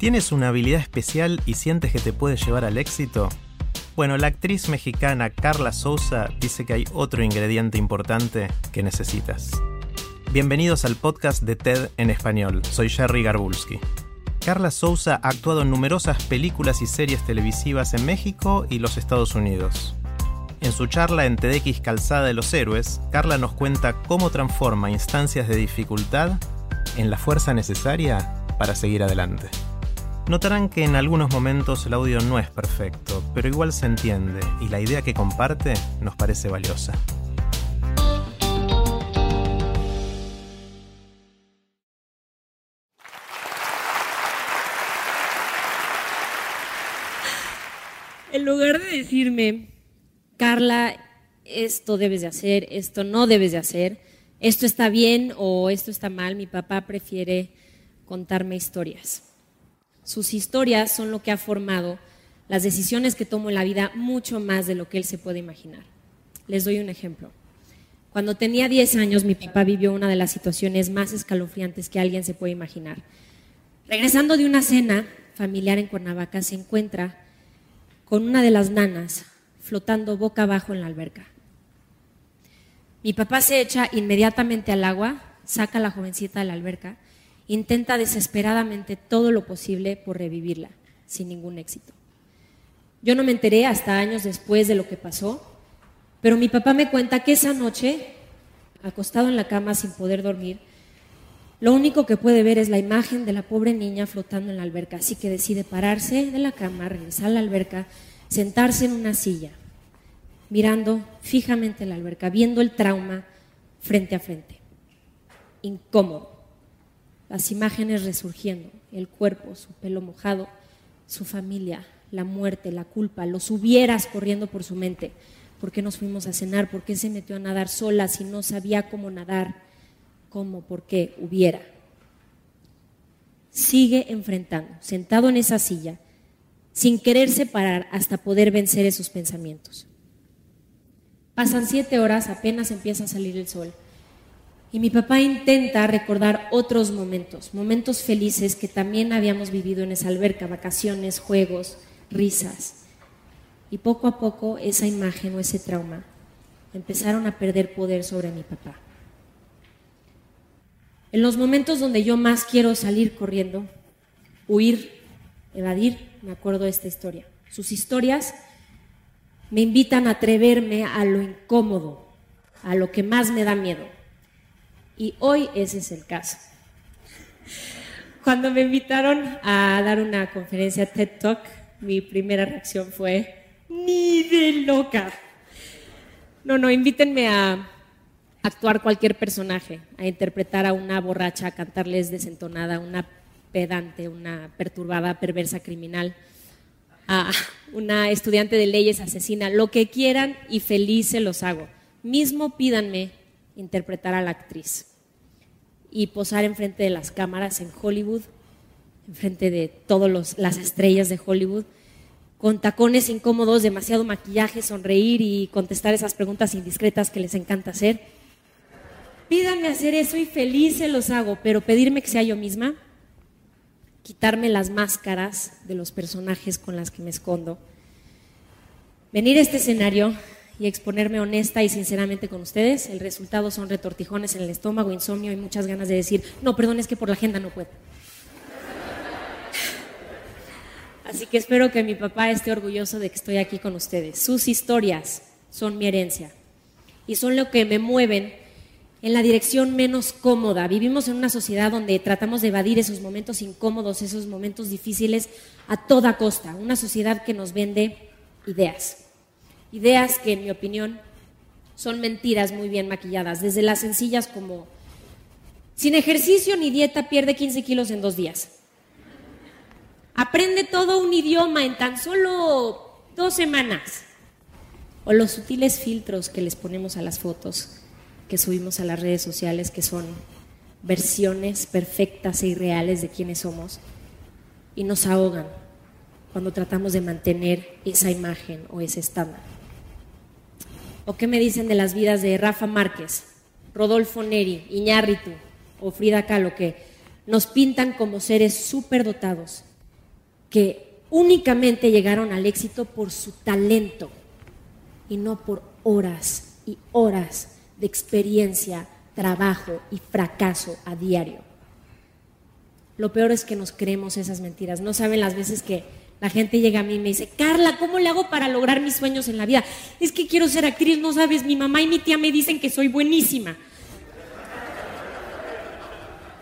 ¿Tienes una habilidad especial y sientes que te puede llevar al éxito? Bueno, la actriz mexicana Carla Souza dice que hay otro ingrediente importante que necesitas. Bienvenidos al podcast de TED en español. Soy Jerry Garbulski. Carla Souza ha actuado en numerosas películas y series televisivas en México y los Estados Unidos. En su charla en TEDx Calzada de los Héroes, Carla nos cuenta cómo transforma instancias de dificultad en la fuerza necesaria para seguir adelante. Notarán que en algunos momentos el audio no es perfecto, pero igual se entiende y la idea que comparte nos parece valiosa. En lugar de decirme, Carla, esto debes de hacer, esto no debes de hacer, esto está bien o esto está mal, mi papá prefiere contarme historias. Sus historias son lo que ha formado las decisiones que tomo en la vida mucho más de lo que él se puede imaginar. Les doy un ejemplo. Cuando tenía 10 años, mi papá vivió una de las situaciones más escalofriantes que alguien se puede imaginar. Regresando de una cena familiar en Cuernavaca, se encuentra con una de las nanas flotando boca abajo en la alberca. Mi papá se echa inmediatamente al agua, saca a la jovencita de la alberca, intenta desesperadamente todo lo posible por revivirla, sin ningún éxito. Yo no me enteré hasta años después de lo que pasó, pero mi papá me cuenta que esa noche, acostado en la cama sin poder dormir, lo único que puede ver es la imagen de la pobre niña flotando en la alberca, así que decide pararse de la cama, regresar a la alberca, sentarse en una silla, mirando fijamente la alberca, viendo el trauma frente a frente. Incómodo. Las imágenes resurgiendo, el cuerpo, su pelo mojado, su familia, la muerte, la culpa, los hubieras corriendo por su mente. ¿Por qué nos fuimos a cenar? ¿Por qué se metió a nadar sola si no sabía cómo nadar? como porque hubiera. Sigue enfrentando, sentado en esa silla, sin quererse parar hasta poder vencer esos pensamientos. Pasan siete horas, apenas empieza a salir el sol. Y mi papá intenta recordar otros momentos, momentos felices que también habíamos vivido en esa alberca, vacaciones, juegos, risas. Y poco a poco esa imagen o ese trauma empezaron a perder poder sobre mi papá. En los momentos donde yo más quiero salir corriendo, huir, evadir, me acuerdo de esta historia. Sus historias me invitan a atreverme a lo incómodo, a lo que más me da miedo. Y hoy ese es el caso. Cuando me invitaron a dar una conferencia TED Talk, mi primera reacción fue, ni de loca. No, no, invítenme a actuar cualquier personaje, a interpretar a una borracha, a cantarles desentonada, una pedante, una perturbada, perversa, criminal, a una estudiante de leyes asesina, lo que quieran y feliz se los hago. Mismo pídanme interpretar a la actriz y posar enfrente de las cámaras en Hollywood, enfrente de todas las estrellas de Hollywood, con tacones incómodos, demasiado maquillaje, sonreír y contestar esas preguntas indiscretas que les encanta hacer. Pídanme hacer eso y feliz se los hago, pero pedirme que sea yo misma, quitarme las máscaras de los personajes con las que me escondo, venir a este escenario y exponerme honesta y sinceramente con ustedes, el resultado son retortijones en el estómago, insomnio y muchas ganas de decir, no, perdón, es que por la agenda no puedo. Así que espero que mi papá esté orgulloso de que estoy aquí con ustedes. Sus historias son mi herencia y son lo que me mueven en la dirección menos cómoda. Vivimos en una sociedad donde tratamos de evadir esos momentos incómodos, esos momentos difíciles a toda costa. Una sociedad que nos vende ideas. Ideas que, en mi opinión, son mentiras muy bien maquilladas, desde las sencillas como, sin ejercicio ni dieta pierde 15 kilos en dos días. Aprende todo un idioma en tan solo dos semanas. O los sutiles filtros que les ponemos a las fotos que subimos a las redes sociales, que son versiones perfectas e irreales de quienes somos, y nos ahogan cuando tratamos de mantener esa imagen o ese estándar. ¿O qué me dicen de las vidas de Rafa Márquez, Rodolfo Neri, Iñárritu o Frida Kahlo, que nos pintan como seres superdotados, que únicamente llegaron al éxito por su talento y no por horas y horas de experiencia, trabajo y fracaso a diario. Lo peor es que nos creemos esas mentiras. No saben las veces que la gente llega a mí y me dice, Carla, ¿cómo le hago para lograr mis sueños en la vida? Es que quiero ser actriz, no sabes, mi mamá y mi tía me dicen que soy buenísima.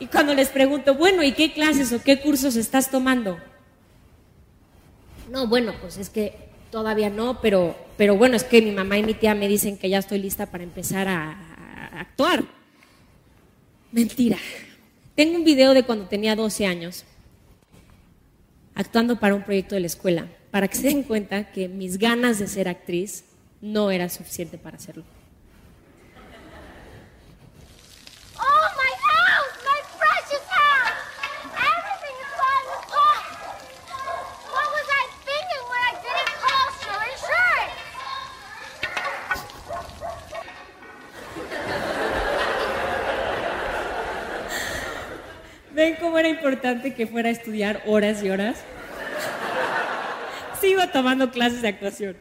Y cuando les pregunto, bueno, ¿y qué clases o qué cursos estás tomando? No, bueno, pues es que todavía no, pero, pero bueno, es que mi mamá y mi tía me dicen que ya estoy lista para empezar a, a actuar. Mentira. Tengo un video de cuando tenía 12 años actuando para un proyecto de la escuela, para que se den cuenta que mis ganas de ser actriz no era suficiente para hacerlo. Importante que fuera a estudiar horas y horas? Sigo tomando clases de actuación.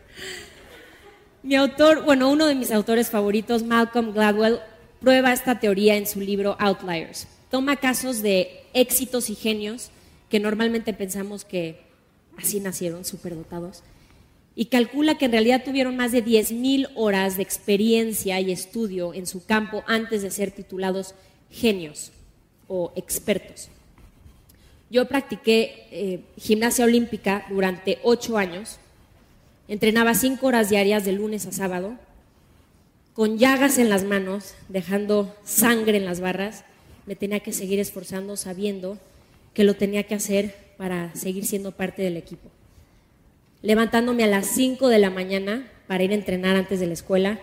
Mi autor, bueno, uno de mis autores favoritos, Malcolm Gladwell, prueba esta teoría en su libro Outliers. Toma casos de éxitos y genios que normalmente pensamos que así nacieron, superdotados, y calcula que en realidad tuvieron más de 10.000 horas de experiencia y estudio en su campo antes de ser titulados genios o expertos. Yo practiqué eh, gimnasia olímpica durante ocho años, entrenaba cinco horas diarias de lunes a sábado, con llagas en las manos, dejando sangre en las barras, me tenía que seguir esforzando sabiendo que lo tenía que hacer para seguir siendo parte del equipo. Levantándome a las 5 de la mañana para ir a entrenar antes de la escuela,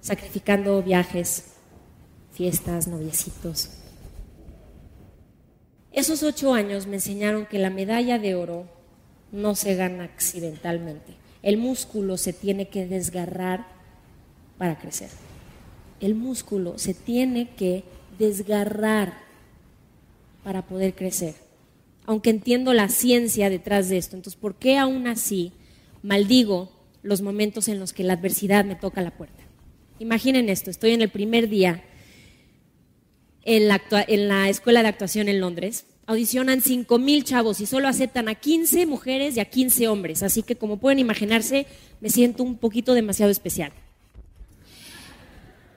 sacrificando viajes, fiestas, noviecitos, esos ocho años me enseñaron que la medalla de oro no se gana accidentalmente. El músculo se tiene que desgarrar para crecer. El músculo se tiene que desgarrar para poder crecer. Aunque entiendo la ciencia detrás de esto, entonces, ¿por qué aún así maldigo los momentos en los que la adversidad me toca la puerta? Imaginen esto, estoy en el primer día en la, escuela de actuación en Londres. Audicionan 5.000 chavos y solo aceptan a 15 mujeres y a 15 hombres. Así que como pueden imaginarse, me siento un poquito demasiado especial.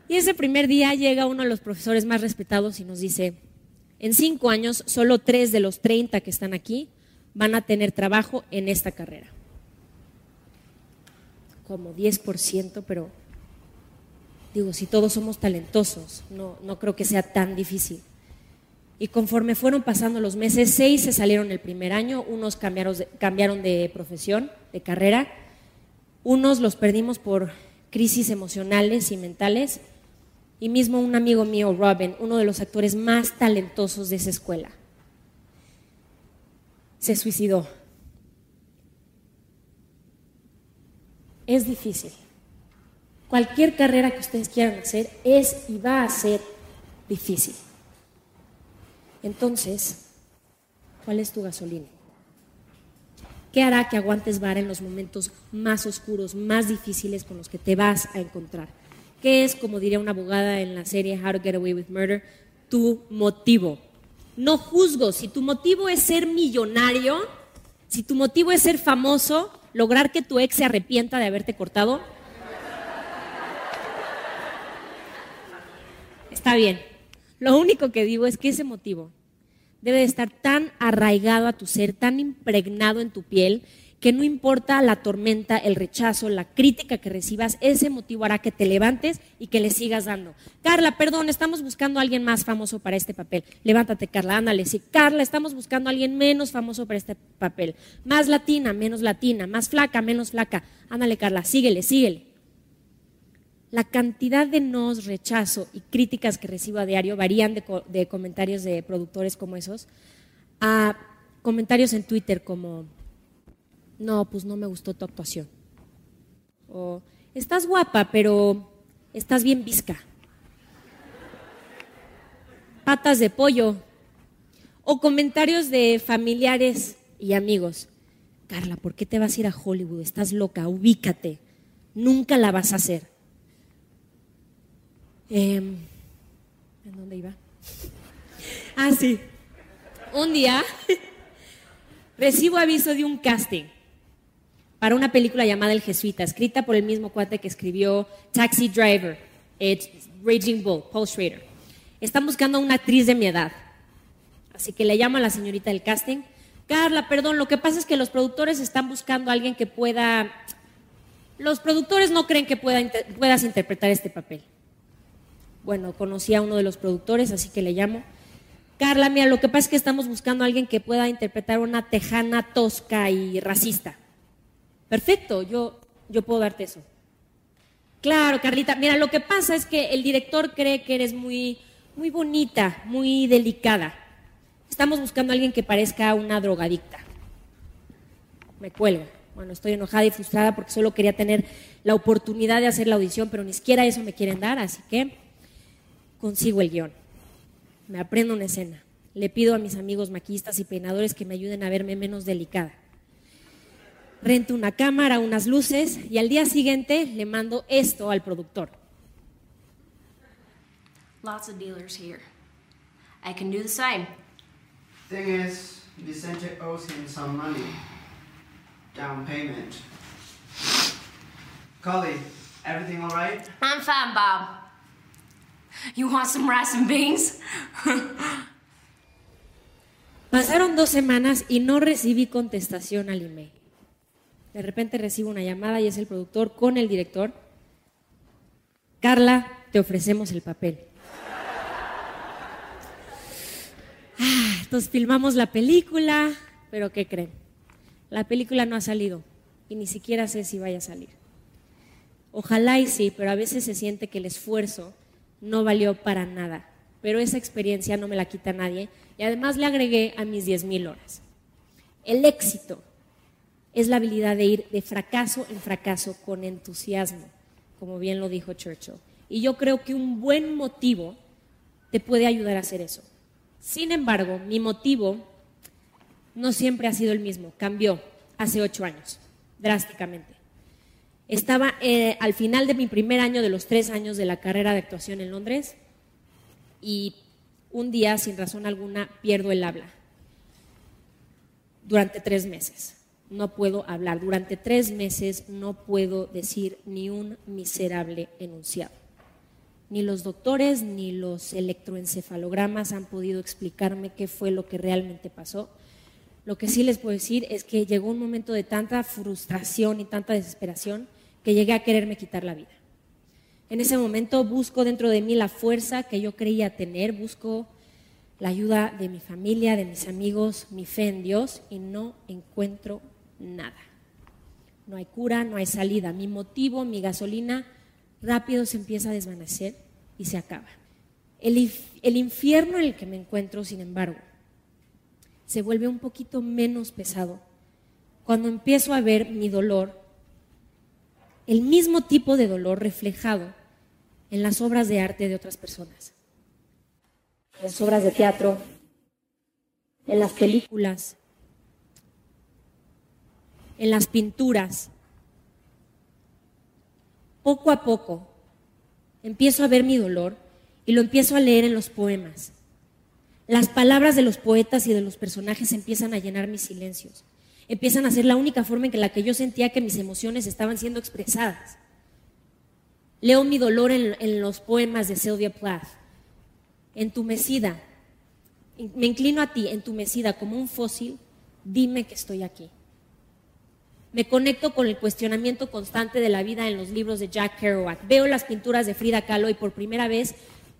Y ese primer día llega uno de los profesores más respetados y nos dice, en cinco años, solo tres de los 30 que están aquí van a tener trabajo en esta carrera. Como 10%, pero Digo, si todos somos talentosos, no, no creo que sea tan difícil. Y conforme fueron pasando los meses, seis se salieron el primer año, unos cambiaron de, cambiaron de profesión, de carrera, unos los perdimos por crisis emocionales y mentales, y mismo un amigo mío, Robin, uno de los actores más talentosos de esa escuela, se suicidó. Es difícil. Cualquier carrera que ustedes quieran hacer es y va a ser difícil. Entonces, ¿cuál es tu gasolina? ¿Qué hará que aguantes vara en los momentos más oscuros, más difíciles con los que te vas a encontrar? ¿Qué es, como diría una abogada en la serie How to Get Away with Murder, tu motivo? No juzgo, si tu motivo es ser millonario, si tu motivo es ser famoso, lograr que tu ex se arrepienta de haberte cortado, Está bien. Lo único que digo es que ese motivo debe de estar tan arraigado a tu ser, tan impregnado en tu piel, que no importa la tormenta, el rechazo, la crítica que recibas, ese motivo hará que te levantes y que le sigas dando. Carla, perdón, estamos buscando a alguien más famoso para este papel. Levántate, Carla, ándale. Sí, Carla, estamos buscando a alguien menos famoso para este papel. Más latina, menos latina, más flaca, menos flaca. Ándale, Carla, síguele, síguele. La cantidad de nos, rechazo y críticas que recibo a diario varían de, de comentarios de productores como esos a comentarios en Twitter como no, pues no me gustó tu actuación. O, estás guapa, pero estás bien visca. Patas de pollo. O comentarios de familiares y amigos. Carla, ¿por qué te vas a ir a Hollywood? Estás loca, ubícate. Nunca la vas a hacer. Em, ¿En dónde iba? Ah, sí. Un día recibo aviso de un casting para una película llamada El Jesuita, escrita por el mismo cuate que escribió Taxi Driver, Raging Bull, Paul Schrader. Están buscando a una actriz de mi edad. Así que le llamo a la señorita del casting. Carla, perdón, lo que pasa es que los productores están buscando a alguien que pueda... Los productores no creen que puedas interpretar este papel. Bueno, conocí a uno de los productores, así que le llamo. Carla, mira, lo que pasa es que estamos buscando a alguien que pueda interpretar una tejana tosca y racista. Perfecto, yo, yo puedo darte eso. Claro, Carlita, mira, lo que pasa es que el director cree que eres muy, muy bonita, muy delicada. Estamos buscando a alguien que parezca una drogadicta. Me cuelgo. Bueno, estoy enojada y frustrada porque solo quería tener la oportunidad de hacer la audición, pero ni siquiera eso me quieren dar, así que consigo el guion. Me aprendo una escena. Le pido a mis amigos maquistas y peinadores que me ayuden a verme menos delicada rento una cámara, unas luces y al día siguiente le mando esto al productor. Lots of dealers here. I can do the same. Thing is, Vicente owes him some money. Down payment. Cully, everything all right? I'm fine, Bob. You want some rice and beans? Pasaron dos semanas y no recibí contestación al email. De repente recibo una llamada y es el productor con el director. Carla, te ofrecemos el papel. Ah, entonces filmamos la película, pero ¿qué creen? La película no ha salido y ni siquiera sé si vaya a salir. Ojalá y sí, pero a veces se siente que el esfuerzo no valió para nada. Pero esa experiencia no me la quita nadie y además le agregué a mis 10.000 horas. El éxito es la habilidad de ir de fracaso en fracaso con entusiasmo, como bien lo dijo Churchill. Y yo creo que un buen motivo te puede ayudar a hacer eso. Sin embargo, mi motivo no siempre ha sido el mismo, cambió hace ocho años, drásticamente. Estaba eh, al final de mi primer año de los tres años de la carrera de actuación en Londres y un día, sin razón alguna, pierdo el habla durante tres meses no puedo hablar. Durante tres meses no puedo decir ni un miserable enunciado. Ni los doctores ni los electroencefalogramas han podido explicarme qué fue lo que realmente pasó. Lo que sí les puedo decir es que llegó un momento de tanta frustración y tanta desesperación que llegué a quererme quitar la vida. En ese momento busco dentro de mí la fuerza que yo creía tener, busco la ayuda de mi familia, de mis amigos, mi fe en Dios y no encuentro nada. No hay cura, no hay salida. Mi motivo, mi gasolina, rápido se empieza a desvanecer y se acaba. El, el infierno en el que me encuentro, sin embargo, se vuelve un poquito menos pesado cuando empiezo a ver mi dolor, el mismo tipo de dolor reflejado en las obras de arte de otras personas, en las obras de teatro, en las películas, en las pinturas. Poco a poco empiezo a ver mi dolor y lo empiezo a leer en los poemas. Las palabras de los poetas y de los personajes empiezan a llenar mis silencios. Empiezan a ser la única forma en la que yo sentía que mis emociones estaban siendo expresadas. Leo mi dolor en, en los poemas de Sylvia Plath. Entumecida, me inclino a ti, entumecida como un fósil, dime que estoy aquí. Me conecto con el cuestionamiento constante de la vida en los libros de Jack Kerouac. Veo las pinturas de Frida Kahlo y por primera vez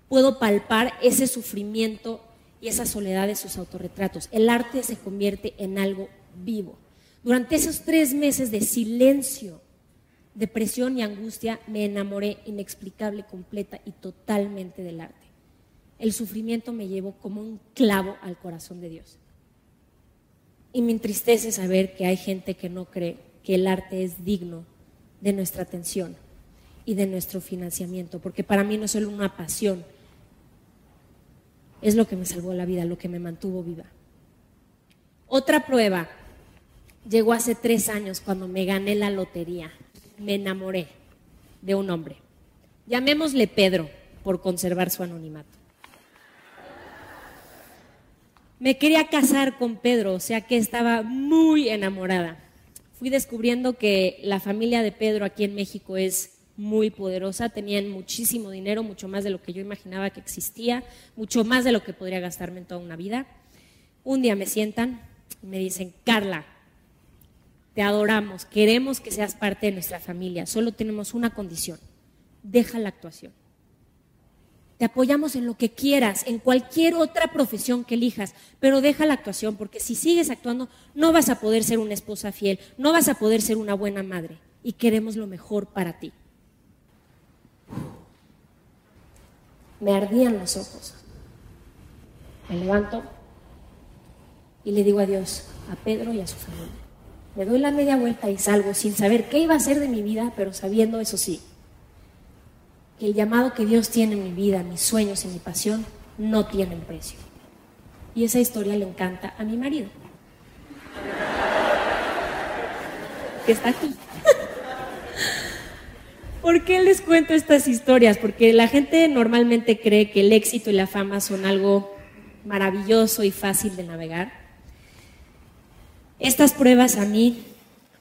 puedo palpar ese sufrimiento y esa soledad de sus autorretratos. El arte se convierte en algo vivo. Durante esos tres meses de silencio, depresión y angustia, me enamoré inexplicable, completa y totalmente del arte. El sufrimiento me llevó como un clavo al corazón de Dios. Y me entristece saber que hay gente que no cree que el arte es digno de nuestra atención y de nuestro financiamiento, porque para mí no es solo una pasión, es lo que me salvó la vida, lo que me mantuvo viva. Otra prueba llegó hace tres años cuando me gané la lotería. Me enamoré de un hombre. Llamémosle Pedro por conservar su anonimato. Me quería casar con Pedro, o sea que estaba muy enamorada. Fui descubriendo que la familia de Pedro aquí en México es muy poderosa, tenían muchísimo dinero, mucho más de lo que yo imaginaba que existía, mucho más de lo que podría gastarme en toda una vida. Un día me sientan y me dicen, Carla, te adoramos, queremos que seas parte de nuestra familia, solo tenemos una condición, deja la actuación. Te apoyamos en lo que quieras, en cualquier otra profesión que elijas, pero deja la actuación, porque si sigues actuando no vas a poder ser una esposa fiel, no vas a poder ser una buena madre, y queremos lo mejor para ti. Me ardían los ojos. Me levanto y le digo adiós a Pedro y a su familia. Me doy la media vuelta y salgo sin saber qué iba a ser de mi vida, pero sabiendo, eso sí, que el llamado que Dios tiene en mi vida, mis sueños y mi pasión no tienen precio. Y esa historia le encanta a mi marido, que está aquí. ¿Por qué les cuento estas historias? Porque la gente normalmente cree que el éxito y la fama son algo maravilloso y fácil de navegar. Estas pruebas a mí,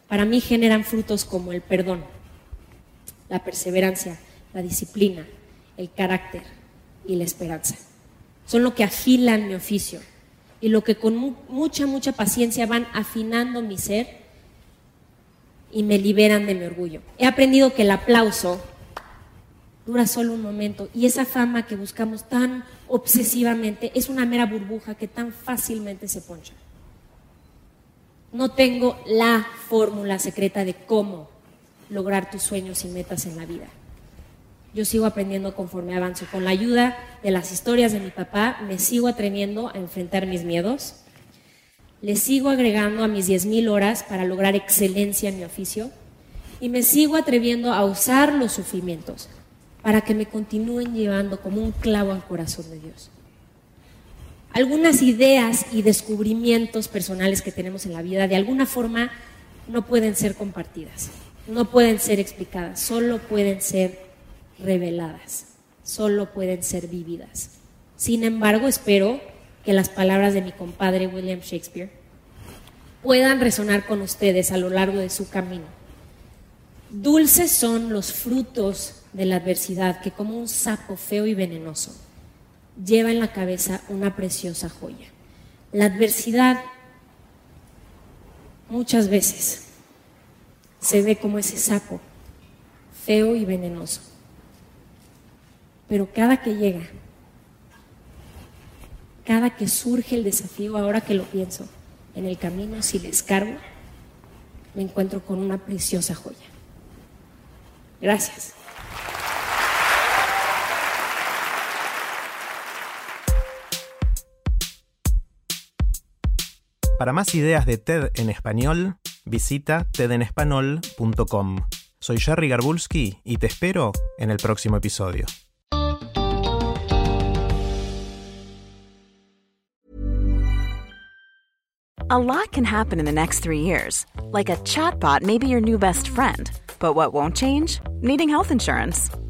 para mí generan frutos como el perdón, la perseverancia, la disciplina, el carácter y la esperanza. Son lo que afilan mi oficio y lo que con mucha, mucha paciencia van afinando mi ser y me liberan de mi orgullo. He aprendido que el aplauso dura solo un momento y esa fama que buscamos tan obsesivamente es una mera burbuja que tan fácilmente se poncha. No tengo la fórmula secreta de cómo lograr tus sueños y metas en la vida. Yo sigo aprendiendo conforme avanzo. Con la ayuda de las historias de mi papá, me sigo atreviendo a enfrentar mis miedos. Le sigo agregando a mis 10.000 horas para lograr excelencia en mi oficio. Y me sigo atreviendo a usar los sufrimientos para que me continúen llevando como un clavo al corazón de Dios. Algunas ideas y descubrimientos personales que tenemos en la vida de alguna forma no pueden ser compartidas, no pueden ser explicadas, solo pueden ser reveladas, solo pueden ser vividas. Sin embargo, espero que las palabras de mi compadre William Shakespeare puedan resonar con ustedes a lo largo de su camino. Dulces son los frutos de la adversidad que como un sapo feo y venenoso lleva en la cabeza una preciosa joya. La adversidad muchas veces se ve como ese sapo feo y venenoso pero cada que llega, cada que surge el desafío, ahora que lo pienso, en el camino, si les cargo, me encuentro con una preciosa joya. Gracias. Para más ideas de TED en español, visita tedenespanol.com. Soy Jerry Garbulski y te espero en el próximo episodio. A lot can happen in the next three years. Like a chatbot may be your new best friend. But what won't change? Needing health insurance.